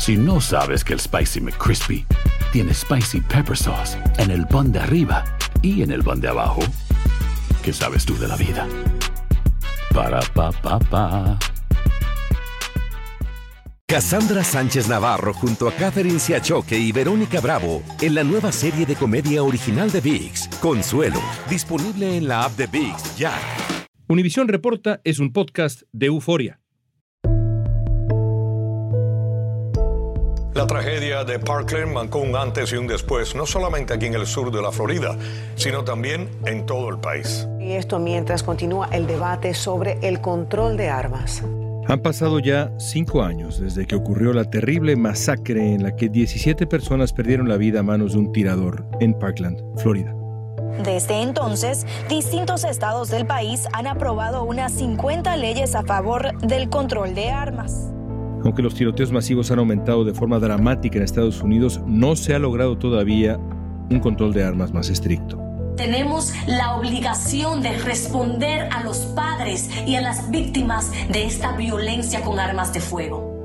Si no sabes que el Spicy McCrispy tiene Spicy Pepper Sauce en el pan de arriba y en el pan de abajo, ¿qué sabes tú de la vida? Para, pa, pa, pa. Cassandra Sánchez Navarro junto a Catherine Siachoque y Verónica Bravo en la nueva serie de comedia original de VIX, Consuelo, disponible en la app de VIX ya. Univisión Reporta es un podcast de euforia. La tragedia de Parkland marcó un antes y un después, no solamente aquí en el sur de la Florida, sino también en todo el país. Y esto mientras continúa el debate sobre el control de armas. Han pasado ya cinco años desde que ocurrió la terrible masacre en la que 17 personas perdieron la vida a manos de un tirador en Parkland, Florida. Desde entonces, distintos estados del país han aprobado unas 50 leyes a favor del control de armas. Aunque los tiroteos masivos han aumentado de forma dramática en Estados Unidos, no se ha logrado todavía un control de armas más estricto. Tenemos la obligación de responder a los padres y a las víctimas de esta violencia con armas de fuego.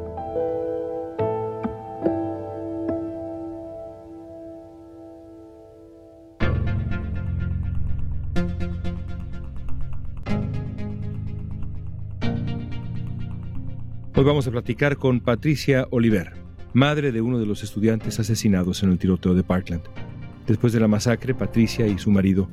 Vamos a platicar con Patricia Oliver, madre de uno de los estudiantes asesinados en el tiroteo de Parkland. Después de la masacre, Patricia y su marido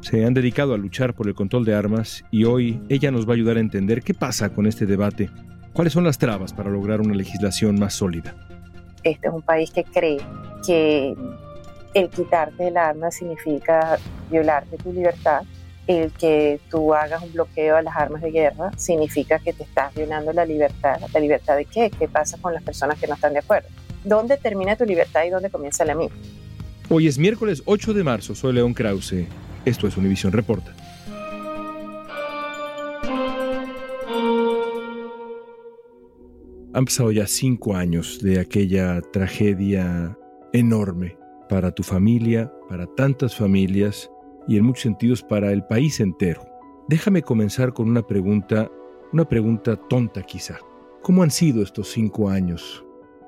se han dedicado a luchar por el control de armas y hoy ella nos va a ayudar a entender qué pasa con este debate, cuáles son las trabas para lograr una legislación más sólida. Este es un país que cree que el quitarte el arma significa violarte tu libertad el que tú hagas un bloqueo a las armas de guerra significa que te estás violando la libertad. ¿La libertad de qué? ¿Qué pasa con las personas que no están de acuerdo? ¿Dónde termina tu libertad y dónde comienza la mía? Hoy es miércoles 8 de marzo, soy León Krause. Esto es Univisión Reporta. Han pasado ya cinco años de aquella tragedia enorme para tu familia, para tantas familias y en muchos sentidos para el país entero. Déjame comenzar con una pregunta, una pregunta tonta quizá. ¿Cómo han sido estos cinco años?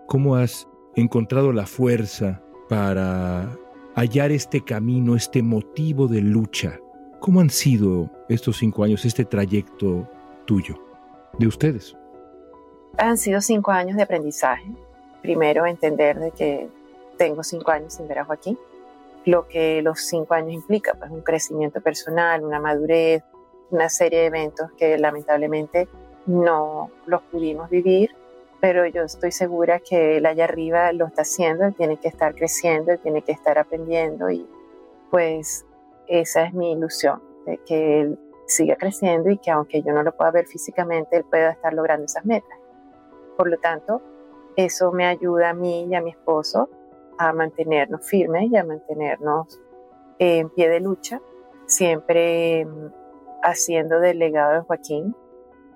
¿Cómo has encontrado la fuerza para hallar este camino, este motivo de lucha? ¿Cómo han sido estos cinco años, este trayecto tuyo, de ustedes? Han sido cinco años de aprendizaje. Primero, entender de que tengo cinco años sin ver a Joaquín lo que los cinco años implica, pues un crecimiento personal, una madurez, una serie de eventos que lamentablemente no los pudimos vivir, pero yo estoy segura que él allá arriba lo está haciendo, él tiene que estar creciendo, él tiene que estar aprendiendo y pues esa es mi ilusión, de que él siga creciendo y que aunque yo no lo pueda ver físicamente, él pueda estar logrando esas metas. Por lo tanto, eso me ayuda a mí y a mi esposo a mantenernos firmes y a mantenernos en pie de lucha, siempre mm, haciendo del legado de Joaquín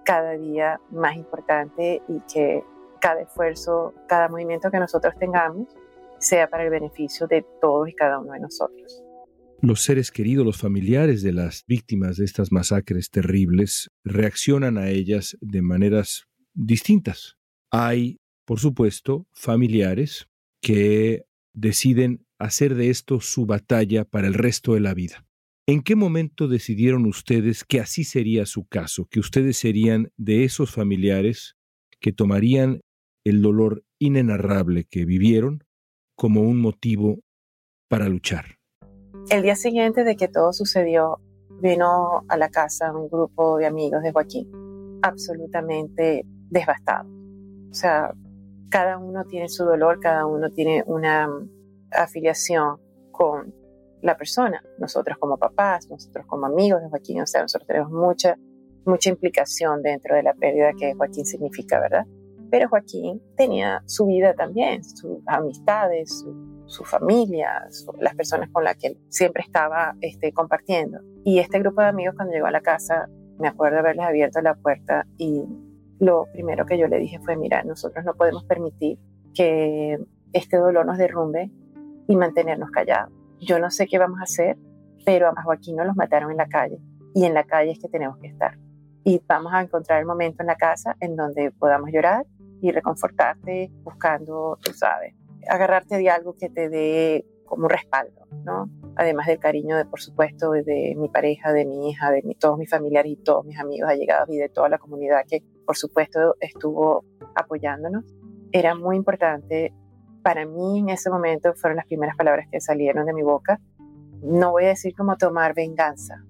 cada día más importante y que cada esfuerzo, cada movimiento que nosotros tengamos sea para el beneficio de todos y cada uno de nosotros. Los seres queridos, los familiares de las víctimas de estas masacres terribles reaccionan a ellas de maneras distintas. Hay, por supuesto, familiares que deciden hacer de esto su batalla para el resto de la vida. ¿En qué momento decidieron ustedes que así sería su caso, que ustedes serían de esos familiares que tomarían el dolor inenarrable que vivieron como un motivo para luchar? El día siguiente de que todo sucedió, vino a la casa un grupo de amigos de Joaquín, absolutamente devastado. O sea, cada uno tiene su dolor, cada uno tiene una afiliación con la persona. Nosotros como papás, nosotros como amigos de Joaquín, o sea, nosotros tenemos mucha, mucha implicación dentro de la pérdida que Joaquín significa, ¿verdad? Pero Joaquín tenía su vida también, sus amistades, su, familia, las personas con las que siempre estaba este, compartiendo. Y este grupo de amigos cuando llegó a la casa, me acuerdo haberles abierto la puerta y lo primero que yo le dije fue, mira, nosotros no podemos permitir que este dolor nos derrumbe y mantenernos callados. Yo no sé qué vamos a hacer, pero a Joaquín nos los mataron en la calle y en la calle es que tenemos que estar. Y vamos a encontrar el momento en la casa en donde podamos llorar y reconfortarte buscando, tú sabes, agarrarte de algo que te dé como un respaldo, ¿no? Además del cariño de, por supuesto, de mi pareja, de mi hija, de todos mis familiares y todos mis amigos allegados y de toda la comunidad que, por supuesto, estuvo apoyándonos. Era muy importante para mí en ese momento, fueron las primeras palabras que salieron de mi boca. No voy a decir como tomar venganza,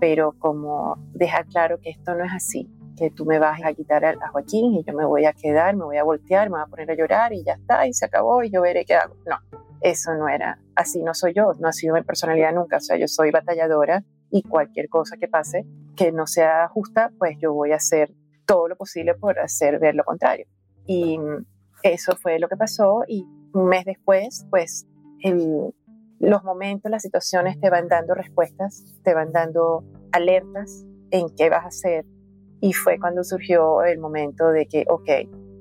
pero como dejar claro que esto no es así, que tú me vas a quitar a Joaquín y yo me voy a quedar, me voy a voltear, me voy a poner a llorar y ya está, y se acabó y yo veré qué hago. No, eso no era, así no soy yo, no ha sido mi personalidad nunca, o sea, yo soy batalladora y cualquier cosa que pase que no sea justa, pues yo voy a hacer todo lo posible por hacer ver lo contrario. Y eso fue lo que pasó y un mes después, pues el, los momentos, las situaciones te van dando respuestas, te van dando alertas en qué vas a hacer. Y fue cuando surgió el momento de que, ok,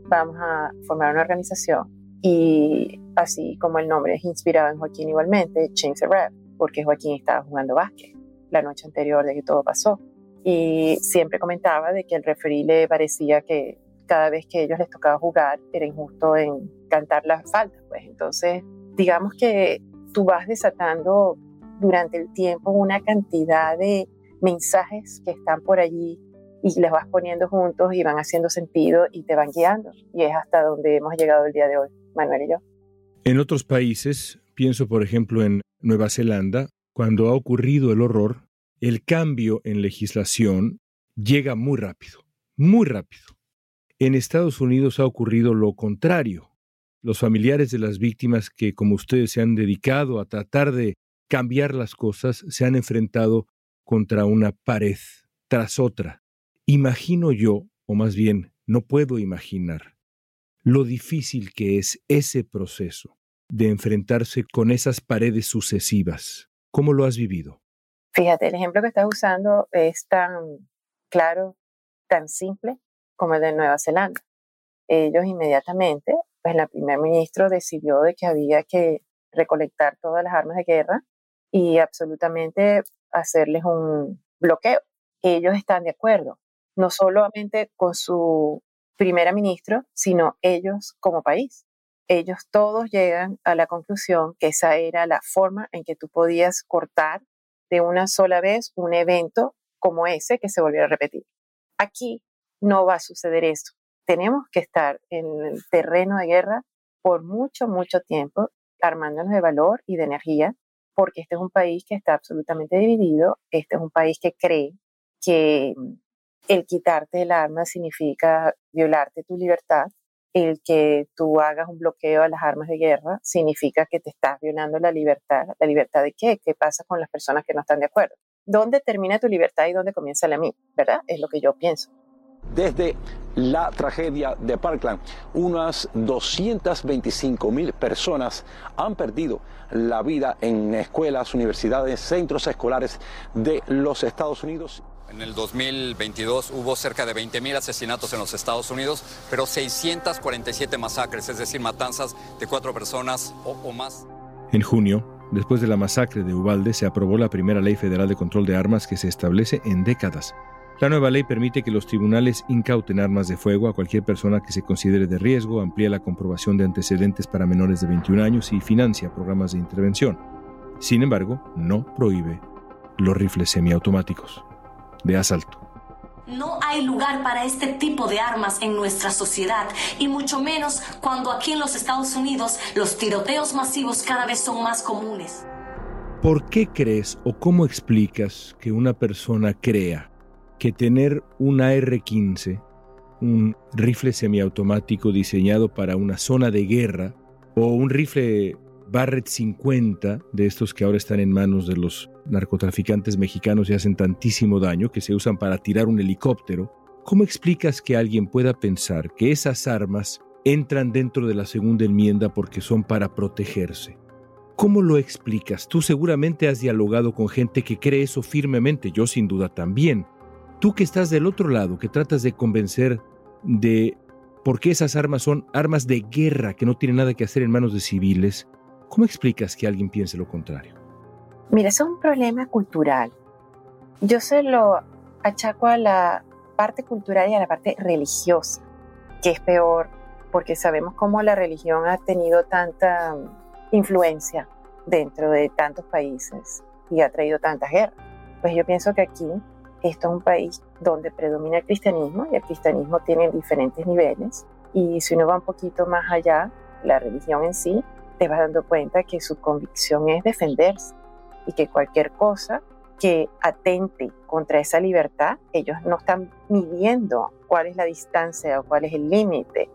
vamos a formar una organización. Y así como el nombre es inspirado en Joaquín igualmente, Change the Rap, porque Joaquín estaba jugando básquet la noche anterior de que todo pasó. Y siempre comentaba de que el referí le parecía que cada vez que ellos les tocaba jugar era injusto en cantar las faltas. Pues entonces, digamos que tú vas desatando durante el tiempo una cantidad de mensajes que están por allí y les vas poniendo juntos y van haciendo sentido y te van guiando. Y es hasta donde hemos llegado el día de hoy, Manuel y yo. En otros países, pienso por ejemplo en Nueva Zelanda, cuando ha ocurrido el horror, el cambio en legislación llega muy rápido, muy rápido. En Estados Unidos ha ocurrido lo contrario los familiares de las víctimas que, como ustedes se han dedicado a tratar de cambiar las cosas, se han enfrentado contra una pared tras otra. Imagino yo, o más bien, no puedo imaginar, lo difícil que es ese proceso de enfrentarse con esas paredes sucesivas. ¿Cómo lo has vivido? Fíjate, el ejemplo que estás usando es tan claro, tan simple como el de Nueva Zelanda. Ellos inmediatamente pues la primer ministro decidió de que había que recolectar todas las armas de guerra y absolutamente hacerles un bloqueo. Ellos están de acuerdo, no solamente con su primera ministro, sino ellos como país. Ellos todos llegan a la conclusión que esa era la forma en que tú podías cortar de una sola vez un evento como ese que se volviera a repetir. Aquí no va a suceder eso tenemos que estar en el terreno de guerra por mucho, mucho tiempo, armándonos de valor y de energía, porque este es un país que está absolutamente dividido, este es un país que cree que el quitarte el arma significa violarte tu libertad, el que tú hagas un bloqueo a las armas de guerra significa que te estás violando la libertad. ¿La libertad de qué? ¿Qué pasa con las personas que no están de acuerdo? ¿Dónde termina tu libertad y dónde comienza la mía? ¿Verdad? Es lo que yo pienso. Desde la tragedia de Parkland, unas 225 mil personas han perdido la vida en escuelas, universidades, centros escolares de los Estados Unidos. En el 2022 hubo cerca de 20.000 asesinatos en los Estados Unidos, pero 647 masacres, es decir, matanzas de cuatro personas o, o más. En junio, después de la masacre de Ubalde, se aprobó la primera ley federal de control de armas que se establece en décadas. La nueva ley permite que los tribunales incauten armas de fuego a cualquier persona que se considere de riesgo, amplía la comprobación de antecedentes para menores de 21 años y financia programas de intervención. Sin embargo, no prohíbe los rifles semiautomáticos de asalto. No hay lugar para este tipo de armas en nuestra sociedad y mucho menos cuando aquí en los Estados Unidos los tiroteos masivos cada vez son más comunes. ¿Por qué crees o cómo explicas que una persona crea que tener un AR-15, un rifle semiautomático diseñado para una zona de guerra, o un rifle Barrett 50, de estos que ahora están en manos de los narcotraficantes mexicanos y hacen tantísimo daño, que se usan para tirar un helicóptero, ¿Cómo explicas que alguien pueda pensar que esas armas entran dentro de la segunda enmienda porque son para protegerse? ¿Cómo lo explicas? Tú seguramente has dialogado con gente que cree eso firmemente, yo sin duda también. Tú que estás del otro lado, que tratas de convencer de por qué esas armas son armas de guerra que no tienen nada que hacer en manos de civiles, ¿cómo explicas que alguien piense lo contrario? Mira, es un problema cultural. Yo se lo achaco a la parte cultural y a la parte religiosa, que es peor porque sabemos cómo la religión ha tenido tanta influencia dentro de tantos países y ha traído tantas guerras. Pues yo pienso que aquí esto es un país donde predomina el cristianismo y el cristianismo tiene diferentes niveles y si uno va un poquito más allá, la religión en sí, te vas dando cuenta que su convicción es defenderse y que cualquier cosa que atente contra esa libertad, ellos no están midiendo cuál es la distancia o cuál es el límite,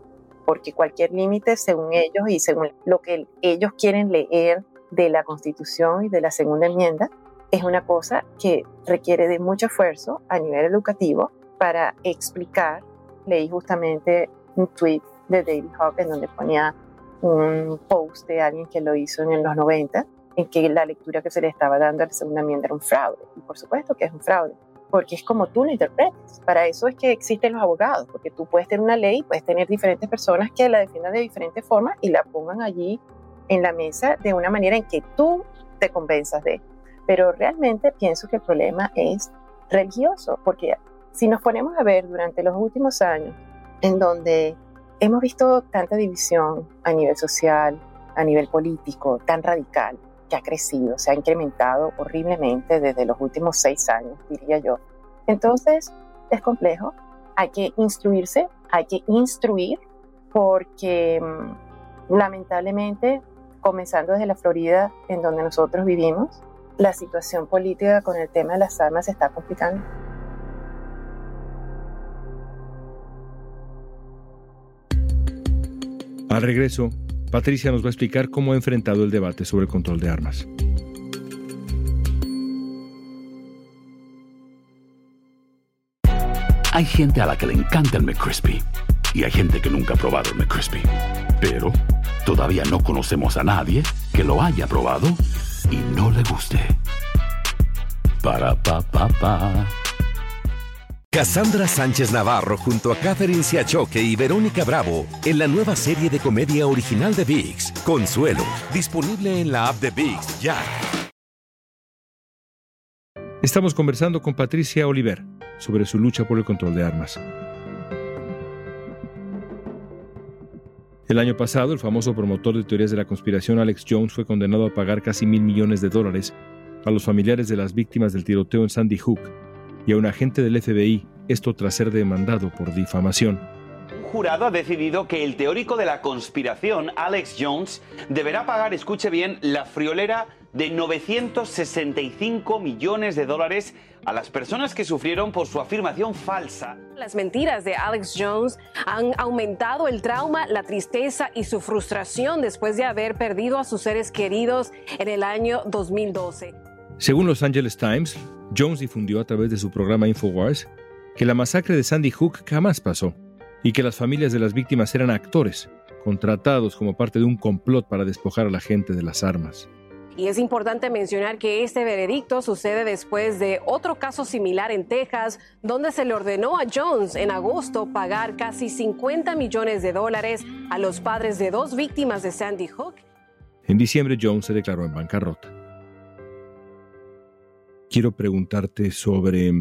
porque cualquier límite, según ellos y según lo que ellos quieren leer de la Constitución y de la segunda enmienda, es una cosa que requiere de mucho esfuerzo a nivel educativo para explicar. Leí justamente un tweet de David Hawk en donde ponía un post de alguien que lo hizo en los 90 en que la lectura que se le estaba dando a la segunda enmienda era un fraude. Y por supuesto que es un fraude, porque es como tú lo interpretes. Para eso es que existen los abogados, porque tú puedes tener una ley, puedes tener diferentes personas que la defiendan de diferentes formas y la pongan allí en la mesa de una manera en que tú te convenzas de. Pero realmente pienso que el problema es religioso, porque si nos ponemos a ver durante los últimos años, en donde hemos visto tanta división a nivel social, a nivel político, tan radical, que ha crecido, se ha incrementado horriblemente desde los últimos seis años, diría yo. Entonces, es complejo, hay que instruirse, hay que instruir, porque mm, lamentablemente, comenzando desde la Florida, en donde nosotros vivimos, la situación política con el tema de las armas se está complicando. Al regreso, Patricia nos va a explicar cómo ha enfrentado el debate sobre el control de armas. Hay gente a la que le encanta el McCrispy y hay gente que nunca ha probado el McCrispy. Pero todavía no conocemos a nadie que lo haya probado y no le guste. Para pa pa pa. Cassandra Sánchez Navarro junto a Catherine Siachoque y Verónica Bravo en la nueva serie de comedia original de VIX, Consuelo, disponible en la app de VIX ya. Estamos conversando con Patricia Oliver sobre su lucha por el control de armas. El año pasado, el famoso promotor de teorías de la conspiración Alex Jones fue condenado a pagar casi mil millones de dólares a los familiares de las víctimas del tiroteo en Sandy Hook y a un agente del FBI, esto tras ser demandado por difamación. Un jurado ha decidido que el teórico de la conspiración, Alex Jones, deberá pagar, escuche bien, la friolera de 965 millones de dólares a las personas que sufrieron por su afirmación falsa. Las mentiras de Alex Jones han aumentado el trauma, la tristeza y su frustración después de haber perdido a sus seres queridos en el año 2012. Según Los Angeles Times, Jones difundió a través de su programa InfoWars que la masacre de Sandy Hook jamás pasó y que las familias de las víctimas eran actores, contratados como parte de un complot para despojar a la gente de las armas. Y es importante mencionar que este veredicto sucede después de otro caso similar en Texas, donde se le ordenó a Jones en agosto pagar casi 50 millones de dólares a los padres de dos víctimas de Sandy Hook. En diciembre Jones se declaró en bancarrota quiero preguntarte sobre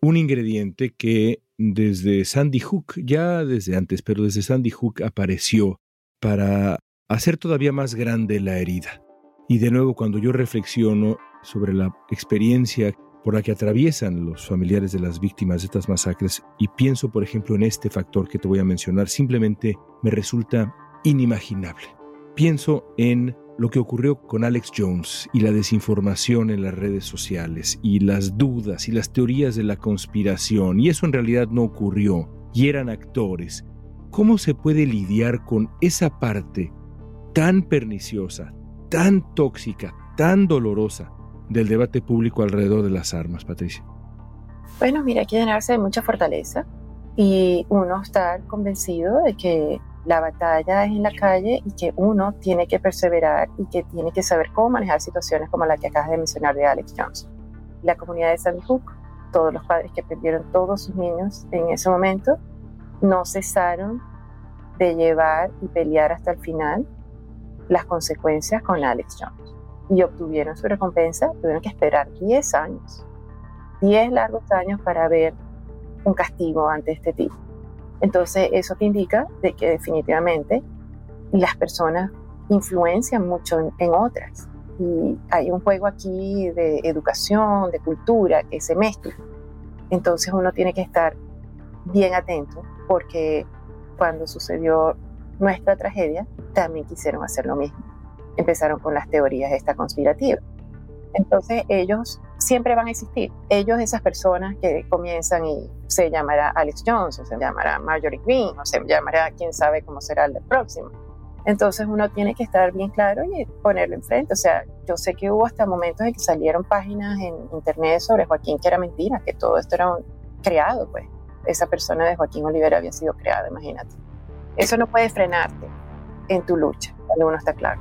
un ingrediente que desde Sandy Hook, ya desde antes, pero desde Sandy Hook apareció para hacer todavía más grande la herida. Y de nuevo, cuando yo reflexiono sobre la experiencia por la que atraviesan los familiares de las víctimas de estas masacres y pienso, por ejemplo, en este factor que te voy a mencionar, simplemente me resulta inimaginable. Pienso en lo que ocurrió con Alex Jones y la desinformación en las redes sociales y las dudas y las teorías de la conspiración, y eso en realidad no ocurrió, y eran actores, ¿cómo se puede lidiar con esa parte tan perniciosa, tan tóxica, tan dolorosa del debate público alrededor de las armas, Patricia? Bueno, mira, hay que llenarse mucha fortaleza y uno estar convencido de que la batalla es en la calle y que uno tiene que perseverar y que tiene que saber cómo manejar situaciones como la que acabas de mencionar de Alex Johnson. La comunidad de Sandy Hook, todos los padres que perdieron todos sus niños en ese momento, no cesaron de llevar y pelear hasta el final las consecuencias con Alex Jones. Y obtuvieron su recompensa, tuvieron que esperar 10 años, 10 largos años para ver un castigo ante este tipo. Entonces eso te indica de que definitivamente las personas influencian mucho en, otras. Y hay un juego aquí de educación, de cultura, que se mezcla. Entonces uno tiene que estar bien atento porque cuando sucedió nuestra tragedia, también quisieron hacer lo mismo. Empezaron con las teorías esta conspirativa. Entonces ellos siempre van a existir. Ellos, esas personas que comienzan y se llamará Alex Jones, o se llamará Marjorie Green, o se llamará quién sabe cómo será el próximo. Entonces uno tiene que estar bien claro y ponerlo enfrente. O sea, yo sé que hubo hasta momentos en que salieron páginas en internet sobre Joaquín que era mentira, que todo esto era creado, pues. Esa persona de Joaquín Olivera había sido creada, imagínate. Eso no puede frenarte en tu lucha, cuando uno está claro.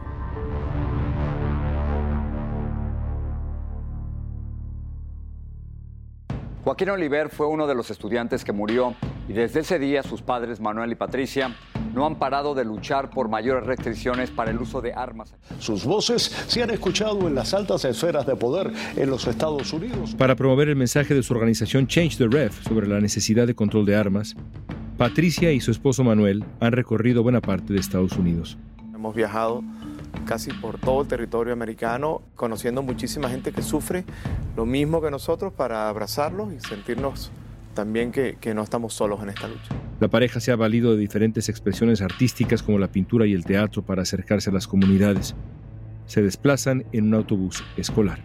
Joaquín Oliver fue uno de los estudiantes que murió y desde ese día sus padres Manuel y Patricia no han parado de luchar por mayores restricciones para el uso de armas. Sus voces se han escuchado en las altas esferas de poder en los Estados Unidos. Para promover el mensaje de su organización Change the Ref sobre la necesidad de control de armas, Patricia y su esposo Manuel han recorrido buena parte de Estados Unidos. Hemos viajado casi por todo el territorio americano, conociendo muchísima gente que sufre lo mismo que nosotros para abrazarlos y sentirnos también que, no estamos solos en esta lucha. La pareja se ha valido de diferentes expresiones artísticas como la pintura y el teatro para acercarse a las comunidades. Se desplazan en un autobús escolar.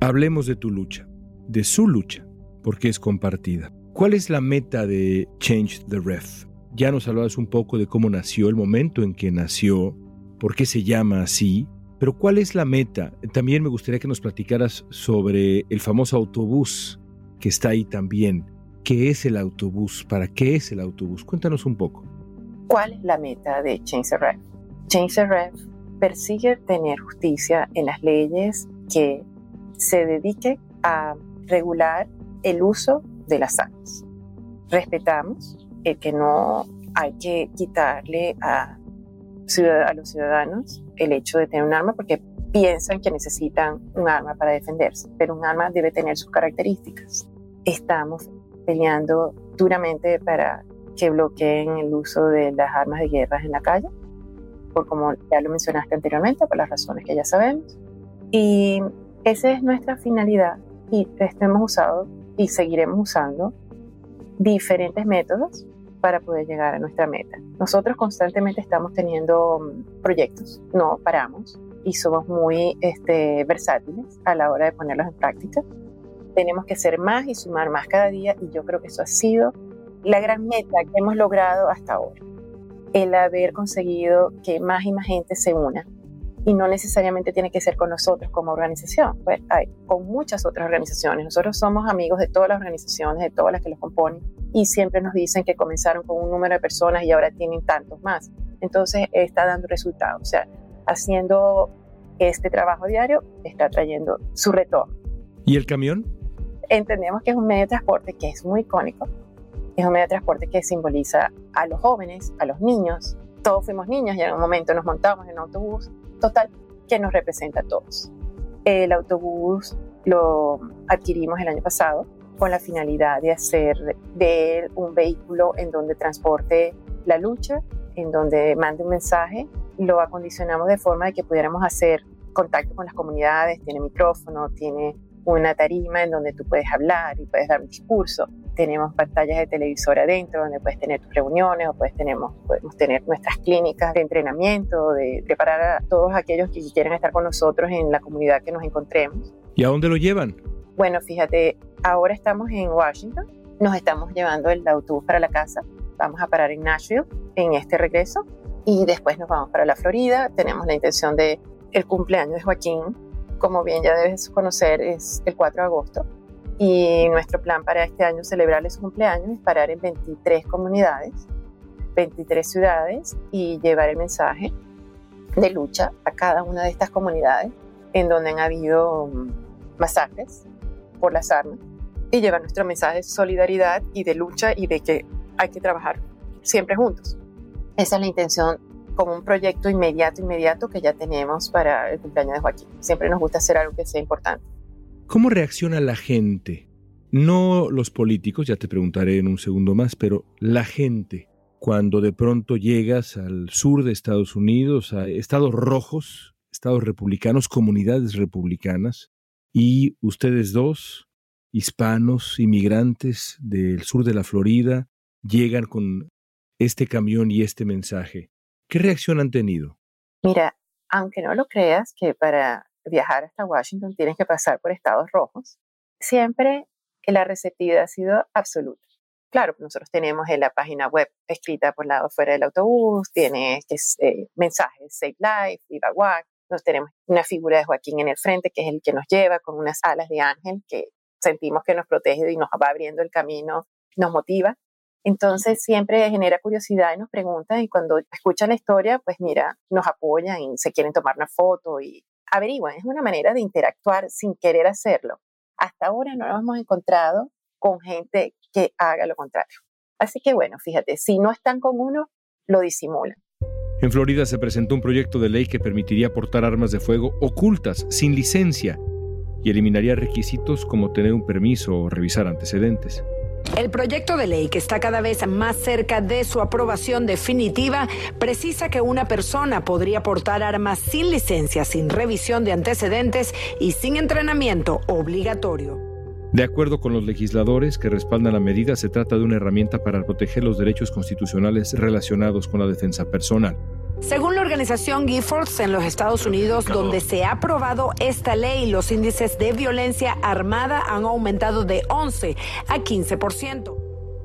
Hablemos de tu lucha, de su lucha, porque es compartida. ¿Cuál es la meta de Change the Ref? Ya nos hablabas un poco de cómo nació, el momento en que nació, por qué se llama así, pero ¿cuál es la meta? También me gustaría que nos platicaras sobre el famoso autobús que está ahí también. ¿Qué es el autobús? ¿Para qué es el autobús? Cuéntanos un poco. ¿Cuál es la meta de Change the Ref? Change the Ref persigue tener justicia en las leyes que se dedique a regular el uso de las armas. Respetamos el que no hay que quitarle a a los ciudadanos el hecho de tener un arma porque piensan que necesitan un arma para defenderse, pero un arma debe tener sus características. Estamos peleando duramente para que bloqueen el uso de las armas de guerra en la calle, por como ya lo mencionaste anteriormente, por las razones que ya sabemos. Y esa es nuestra finalidad y hemos usado y seguiremos usando diferentes métodos para poder llegar a nuestra meta. Nosotros constantemente estamos teniendo mm, proyectos, no paramos y somos muy este, versátiles a la hora de ponerlos en práctica. Tenemos que ser más y sumar más cada día y yo creo que eso ha sido la gran meta que hemos logrado hasta ahora. El haber conseguido que más y más gente se una y no necesariamente tiene que ser con nosotros como organización, pues hay con muchas otras organizaciones. Nosotros somos amigos de todas las organizaciones, de todas las que los componen y siempre nos dicen que comenzaron con un número de personas y ahora tienen tantos más. Entonces está dando resultados, o sea, haciendo este trabajo diario está trayendo su retorno. ¿Y el camión? Entendemos que es un medio de transporte que es muy icónico, es un medio de transporte que simboliza a los jóvenes, a los niños. Todos fuimos niños y en un momento nos montamos en un autobús total que nos representa a todos. El autobús lo adquirimos el año pasado con la finalidad de hacer de él un vehículo en donde transporte la lucha, en donde mande un mensaje. Lo acondicionamos de forma de que pudiéramos hacer contacto con las comunidades, tiene micrófono, tiene una tarima en donde tú puedes hablar y puedes dar un discurso. Tenemos pantallas de televisor adentro donde puedes tener tus reuniones o puedes tenemos, podemos tener nuestras clínicas de entrenamiento, de preparar a todos aquellos que quieren estar con nosotros en la comunidad que nos encontremos. ¿Y a dónde lo llevan? Bueno, fíjate, ahora estamos en Washington, nos estamos llevando el autobús para la casa, vamos a parar en Nashville en este regreso y después nos vamos para la Florida. Tenemos la intención de el cumpleaños de Joaquín como bien ya debes conocer, es el 4 de agosto. Y nuestro plan para este año celebrarle su cumpleaños es parar en 23 comunidades, 23 ciudades y llevar el mensaje de lucha a cada una de estas comunidades en donde han habido mm, masacres por las armas y llevar nuestro mensaje de solidaridad y de lucha y de que hay que trabajar siempre juntos. Esa es la intención como un proyecto inmediato, inmediato que ya tenemos para el cumpleaños de Joaquín. Siempre nos gusta hacer algo que sea importante. ¿Cómo reacciona la gente? No los políticos, ya te preguntaré en un segundo más, pero la gente cuando de pronto llegas al sur de Estados Unidos, a estados rojos, estados republicanos, comunidades republicanas, y ustedes dos, hispanos, inmigrantes del sur de la Florida, llegan con este camión y este mensaje. ¿Qué reacción han tenido? Mira, aunque no lo creas que para viajar hasta Washington tienes que pasar por estados rojos, siempre la receptividad ha sido absoluta. Claro, nosotros tenemos en la página web escrita por lado fuera del autobús, tiene eh, mensajes Save Life, Viva Walk, nos tenemos una figura de Joaquín en el frente, que es el que nos lleva con unas alas de ángel que sentimos que nos protege y nos va abriendo el camino, nos motiva. Entonces siempre genera curiosidad y nos preguntan y cuando escuchan la historia, pues mira, nos apoyan y se quieren tomar una foto y averiguan. Es una manera de interactuar sin querer hacerlo. Hasta ahora no nos hemos encontrado con gente que haga lo contrario. Así que bueno, fíjate, si no están con uno, lo disimulan. En Florida se presentó un proyecto de ley que permitiría portar armas de fuego ocultas, sin licencia, y eliminaría requisitos como tener un permiso o revisar antecedentes. El proyecto de ley, que está cada vez más cerca de su aprobación definitiva, precisa que una persona podría portar armas sin licencia, sin revisión de antecedentes y sin entrenamiento obligatorio. De acuerdo con los legisladores que respaldan la medida, se trata de una herramienta para proteger los derechos constitucionales relacionados con la defensa personal. Según la organización Giffords en los Estados Unidos, donde se ha aprobado esta ley, los índices de violencia armada han aumentado de 11 a 15%.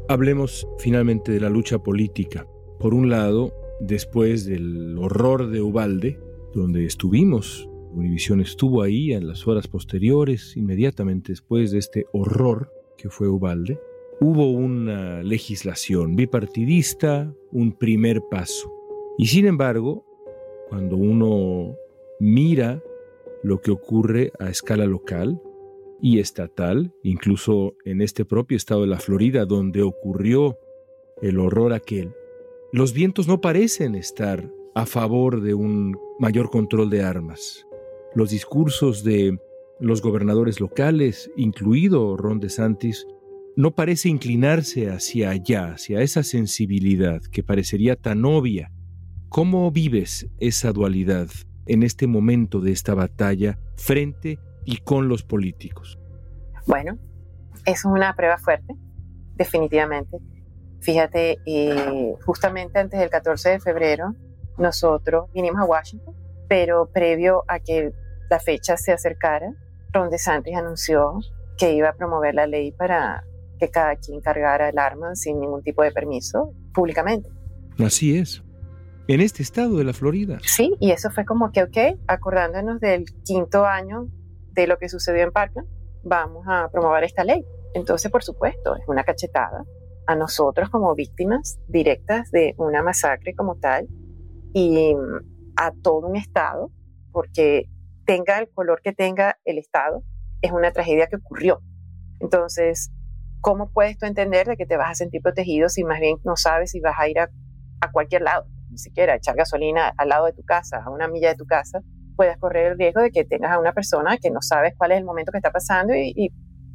Hablemos finalmente de la lucha política. Por un lado, después del horror de Ubalde, donde estuvimos, Univisión estuvo ahí en las horas posteriores, inmediatamente después de este horror que fue Ubalde, hubo una legislación bipartidista, un primer paso y sin embargo, cuando uno mira lo que ocurre a escala local y estatal, incluso en este propio estado de la Florida, donde ocurrió el horror aquel, los vientos no parecen estar a favor de un mayor control de armas. Los discursos de los gobernadores locales, incluido Ron DeSantis, no parece inclinarse hacia allá, hacia esa sensibilidad que parecería tan obvia ¿Cómo vives esa dualidad en este momento de esta batalla frente y con los políticos? Bueno, es una prueba fuerte, definitivamente. Fíjate, eh, justamente antes del 14 de febrero, nosotros vinimos a Washington, pero previo a que la fecha se acercara, Ron DeSantis anunció que iba a promover la ley para que cada quien cargara el arma sin ningún tipo de permiso públicamente. Así es en este estado de la Florida. Sí, y eso fue como que, ok, acordándonos del quinto año de lo que sucedió en Parkland, vamos a promover esta ley. Entonces, por supuesto, es una cachetada a nosotros como víctimas directas de una masacre como tal y a todo un estado, porque tenga el color que tenga el estado, es una tragedia que ocurrió. Entonces, ¿cómo puedes tú entender de que te vas a sentir protegido si más bien no sabes si vas a ir a, a cualquier lado? Ni siquiera echar gasolina al lado de tu casa, a una milla de tu casa, puedas correr el riesgo de que tengas a una persona que no sabes cuál es el momento que está pasando y,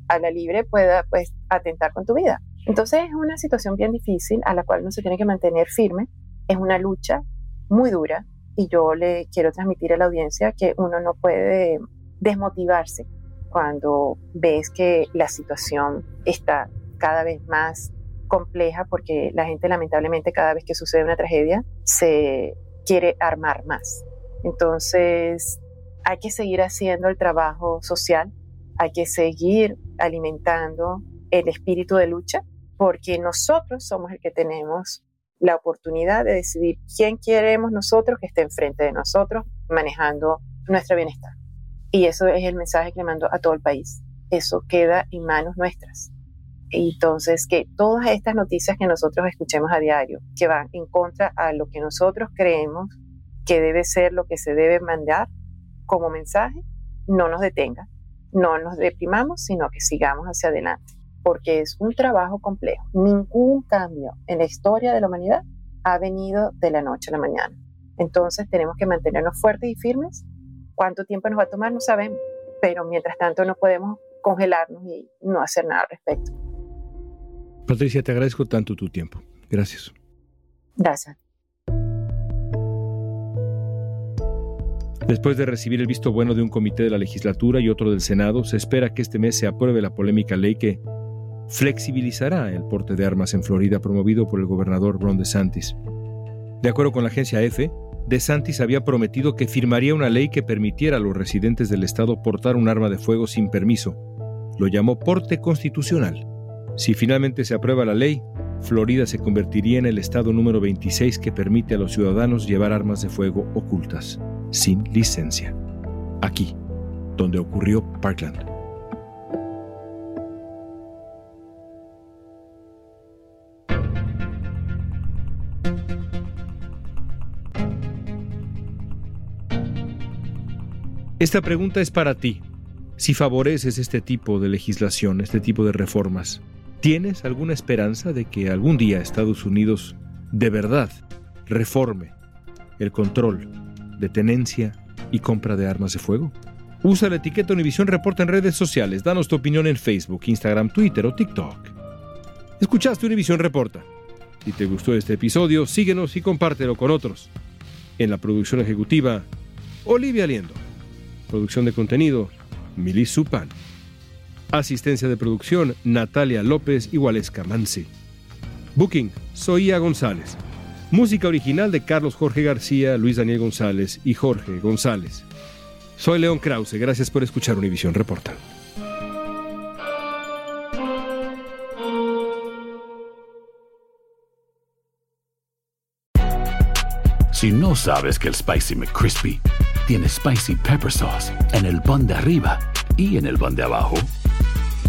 a la libre pueda pues atentar con tu vida. Entonces es una situación bien difícil a la cual uno se tiene que mantener firme, es una lucha muy dura y yo le quiero transmitir a la audiencia que uno no puede desmotivarse cuando ves que la situación está cada vez más compleja porque la gente lamentablemente cada vez que sucede una tragedia se quiere armar más. Entonces hay que seguir haciendo el trabajo social, hay que seguir alimentando el espíritu de lucha porque nosotros somos el que tenemos la oportunidad de decidir quién queremos nosotros que esté enfrente de nosotros manejando nuestro bienestar. Y eso es el mensaje que le mando a todo el país. eso queda en manos nuestras. Entonces, que todas estas noticias que nosotros escuchemos a diario, que van en contra a lo que nosotros creemos que debe ser lo que se debe mandar como mensaje, no nos detengan, no nos deprimamos, sino que sigamos hacia adelante, porque es un trabajo complejo. Ningún cambio en la historia de la humanidad ha venido de la noche a la mañana. Entonces tenemos que mantenernos fuertes y firmes. ¿Cuánto tiempo nos va a tomar? No sabemos, pero mientras tanto no podemos congelarnos y no hacer nada al respecto. Patricia, te agradezco tanto tu tiempo. Gracias. Gracias. Después de recibir el visto bueno de un comité de la legislatura y otro del Senado, se espera que este mes se apruebe la polémica ley que flexibilizará el porte de armas en Florida promovido por el gobernador Ron DeSantis. De acuerdo con la agencia EFE, DeSantis había prometido que firmaría una ley que permitiera a los residentes del estado portar un arma de fuego sin permiso. Lo llamó porte constitucional. Si finalmente se aprueba la ley, Florida se convertiría en el estado número 26 que permite a los ciudadanos llevar armas de fuego ocultas sin licencia. Aquí, donde ocurrió Parkland. Esta pregunta es para ti. Si favoreces este tipo de legislación, este tipo de reformas, ¿tienes alguna esperanza de que algún día Estados Unidos de verdad reforme el control de tenencia y compra de armas de fuego? Usa la etiqueta Univisión Reporta en redes sociales. Danos tu opinión en Facebook, Instagram, Twitter o TikTok. Escuchaste Univisión Reporta. Si te gustó este episodio, síguenos y compártelo con otros. En la producción ejecutiva, Olivia Liendo. Producción de contenido, Milis Supan. Asistencia de producción, Natalia López y Waleska Mansi. Booking, Soía González. Música original de Carlos Jorge García, Luis Daniel González y Jorge González. Soy León Krause, gracias por escuchar Univisión Reporta. Si no sabes que el Spicy McCrispy tiene Spicy Pepper Sauce en el pan de arriba y en el pan de abajo,